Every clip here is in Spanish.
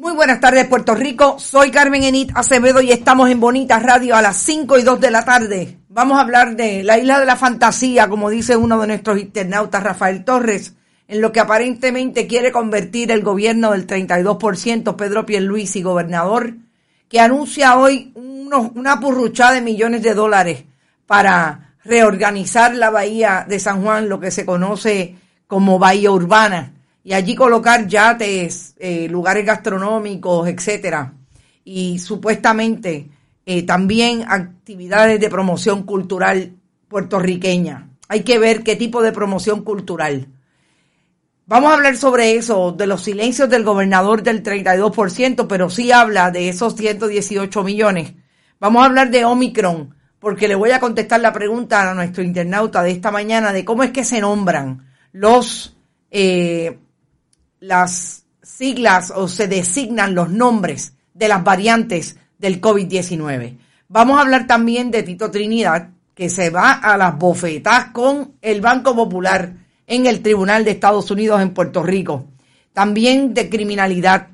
Muy buenas tardes, Puerto Rico. Soy Carmen Enit Acevedo y estamos en Bonita Radio a las 5 y 2 de la tarde. Vamos a hablar de la isla de la fantasía, como dice uno de nuestros internautas, Rafael Torres, en lo que aparentemente quiere convertir el gobierno del 32%, Pedro Pierluisi, gobernador, que anuncia hoy unos, una purruchada de millones de dólares para reorganizar la bahía de San Juan, lo que se conoce como bahía urbana y allí colocar yates, eh, lugares gastronómicos, etcétera, y supuestamente eh, también actividades de promoción cultural puertorriqueña. Hay que ver qué tipo de promoción cultural. Vamos a hablar sobre eso, de los silencios del gobernador del 32%, pero sí habla de esos 118 millones. Vamos a hablar de Omicron, porque le voy a contestar la pregunta a nuestro internauta de esta mañana de cómo es que se nombran los eh, las siglas o se designan los nombres de las variantes del COVID-19. Vamos a hablar también de Tito Trinidad, que se va a las bofetas con el Banco Popular en el Tribunal de Estados Unidos en Puerto Rico. También de criminalidad.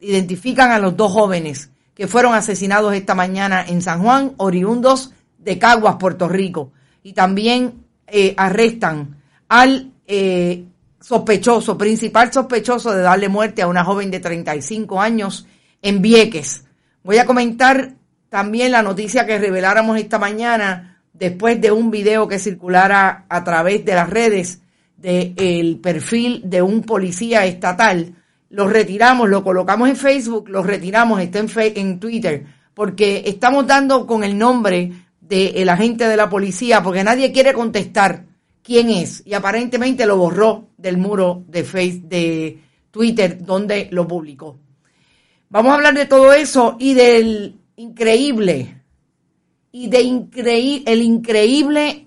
Identifican a los dos jóvenes que fueron asesinados esta mañana en San Juan, oriundos de Caguas, Puerto Rico. Y también eh, arrestan al eh, sospechoso, principal sospechoso de darle muerte a una joven de 35 años en Vieques. Voy a comentar también la noticia que reveláramos esta mañana después de un video que circulara a través de las redes del perfil de un policía estatal. Lo retiramos, lo colocamos en Facebook, lo retiramos, está en, en Twitter, porque estamos dando con el nombre del agente de la policía, porque nadie quiere contestar quién es y aparentemente lo borró del muro de face de Twitter donde lo publicó. Vamos a hablar de todo eso y del increíble y de el increíble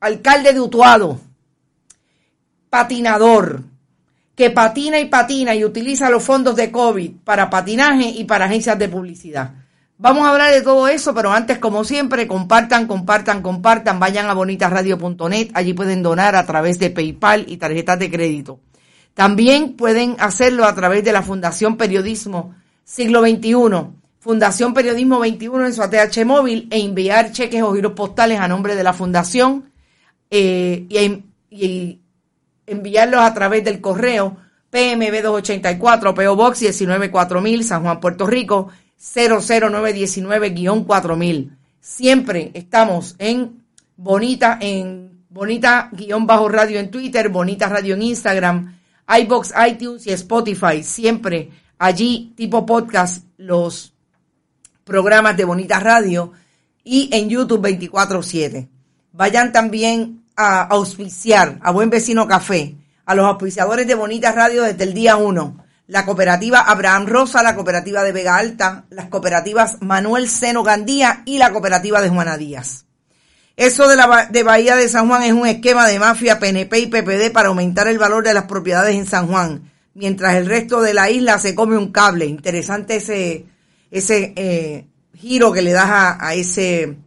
alcalde de Utuado, patinador, que patina y patina y utiliza los fondos de COVID para patinaje y para agencias de publicidad. Vamos a hablar de todo eso, pero antes, como siempre, compartan, compartan, compartan, vayan a bonitasradio.net, allí pueden donar a través de PayPal y tarjetas de crédito. También pueden hacerlo a través de la Fundación Periodismo Siglo XXI, Fundación Periodismo 21 en su ATH móvil e enviar cheques o giros postales a nombre de la Fundación eh, y, enviarlos a través del correo PMB 284 PO Box 194000 San Juan, Puerto Rico 00919-4000. Siempre estamos en Bonita, en Bonita-radio en Twitter, Bonita Radio en Instagram, iBox, iTunes y Spotify. Siempre allí, tipo podcast, los programas de Bonita Radio y en YouTube 24-7. Vayan también a auspiciar a Buen Vecino Café, a los auspiciadores de Bonita Radio desde el día 1 la cooperativa Abraham Rosa, la cooperativa de Vega Alta, las cooperativas Manuel Seno Gandía y la cooperativa de Juana Díaz. Eso de, la, de Bahía de San Juan es un esquema de mafia PNP y PPD para aumentar el valor de las propiedades en San Juan, mientras el resto de la isla se come un cable. Interesante ese, ese eh, giro que le das a, ese,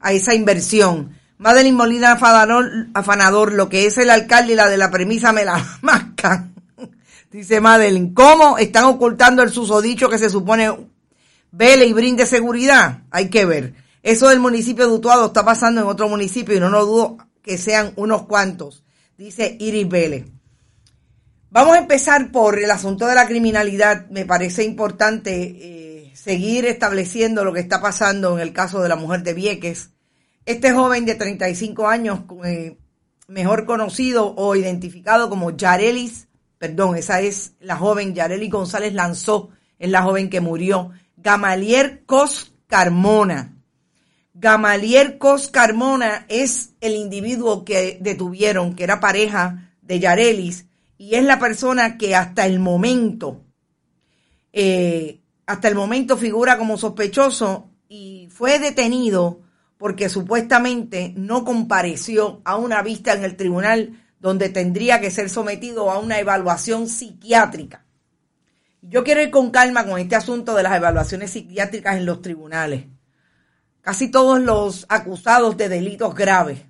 a esa inversión. Madeline Molina afanador, afanador, lo que es el alcalde y la de la premisa me la mascan. Dice Madeline, ¿cómo están ocultando el susodicho que se supone vele y brinde seguridad? Hay que ver. Eso del municipio de Utuado está pasando en otro municipio y no lo dudo que sean unos cuantos, dice Iris Vélez. Vamos a empezar por el asunto de la criminalidad. Me parece importante eh, seguir estableciendo lo que está pasando en el caso de la mujer de Vieques. Este joven de 35 años, eh, mejor conocido o identificado como Yarelis perdón, esa es la joven Yareli González Lanzó, es la joven que murió. Gamalier Cos Carmona. Gamalier Cos Carmona es el individuo que detuvieron, que era pareja de Yarelis, y es la persona que hasta el momento, eh, hasta el momento figura como sospechoso y fue detenido porque supuestamente no compareció a una vista en el tribunal donde tendría que ser sometido a una evaluación psiquiátrica. Yo quiero ir con calma con este asunto de las evaluaciones psiquiátricas en los tribunales. Casi todos los acusados de delitos graves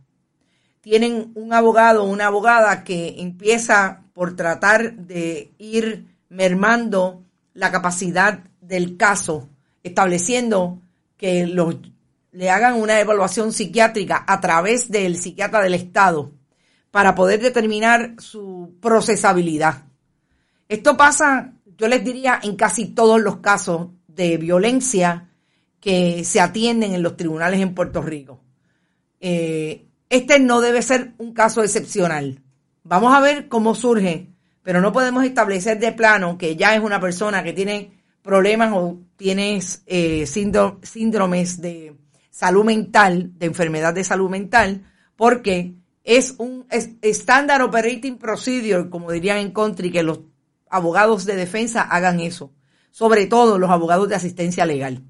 tienen un abogado o una abogada que empieza por tratar de ir mermando la capacidad del caso, estableciendo que los, le hagan una evaluación psiquiátrica a través del psiquiatra del Estado para poder determinar su procesabilidad. Esto pasa, yo les diría, en casi todos los casos de violencia que se atienden en los tribunales en Puerto Rico. Eh, este no debe ser un caso excepcional. Vamos a ver cómo surge, pero no podemos establecer de plano que ya es una persona que tiene problemas o tiene eh, síndromes de salud mental, de enfermedad de salud mental, porque es un estándar operating procedure, como dirían en country, que los abogados de defensa hagan eso, sobre todo los abogados de asistencia legal.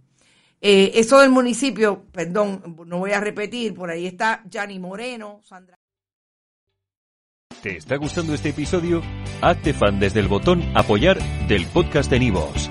Eh, eso del municipio, perdón, no voy a repetir, por ahí está Yanni Moreno, Sandra. ¿Te está gustando este episodio? Hazte fan desde el botón apoyar del podcast de Nivos.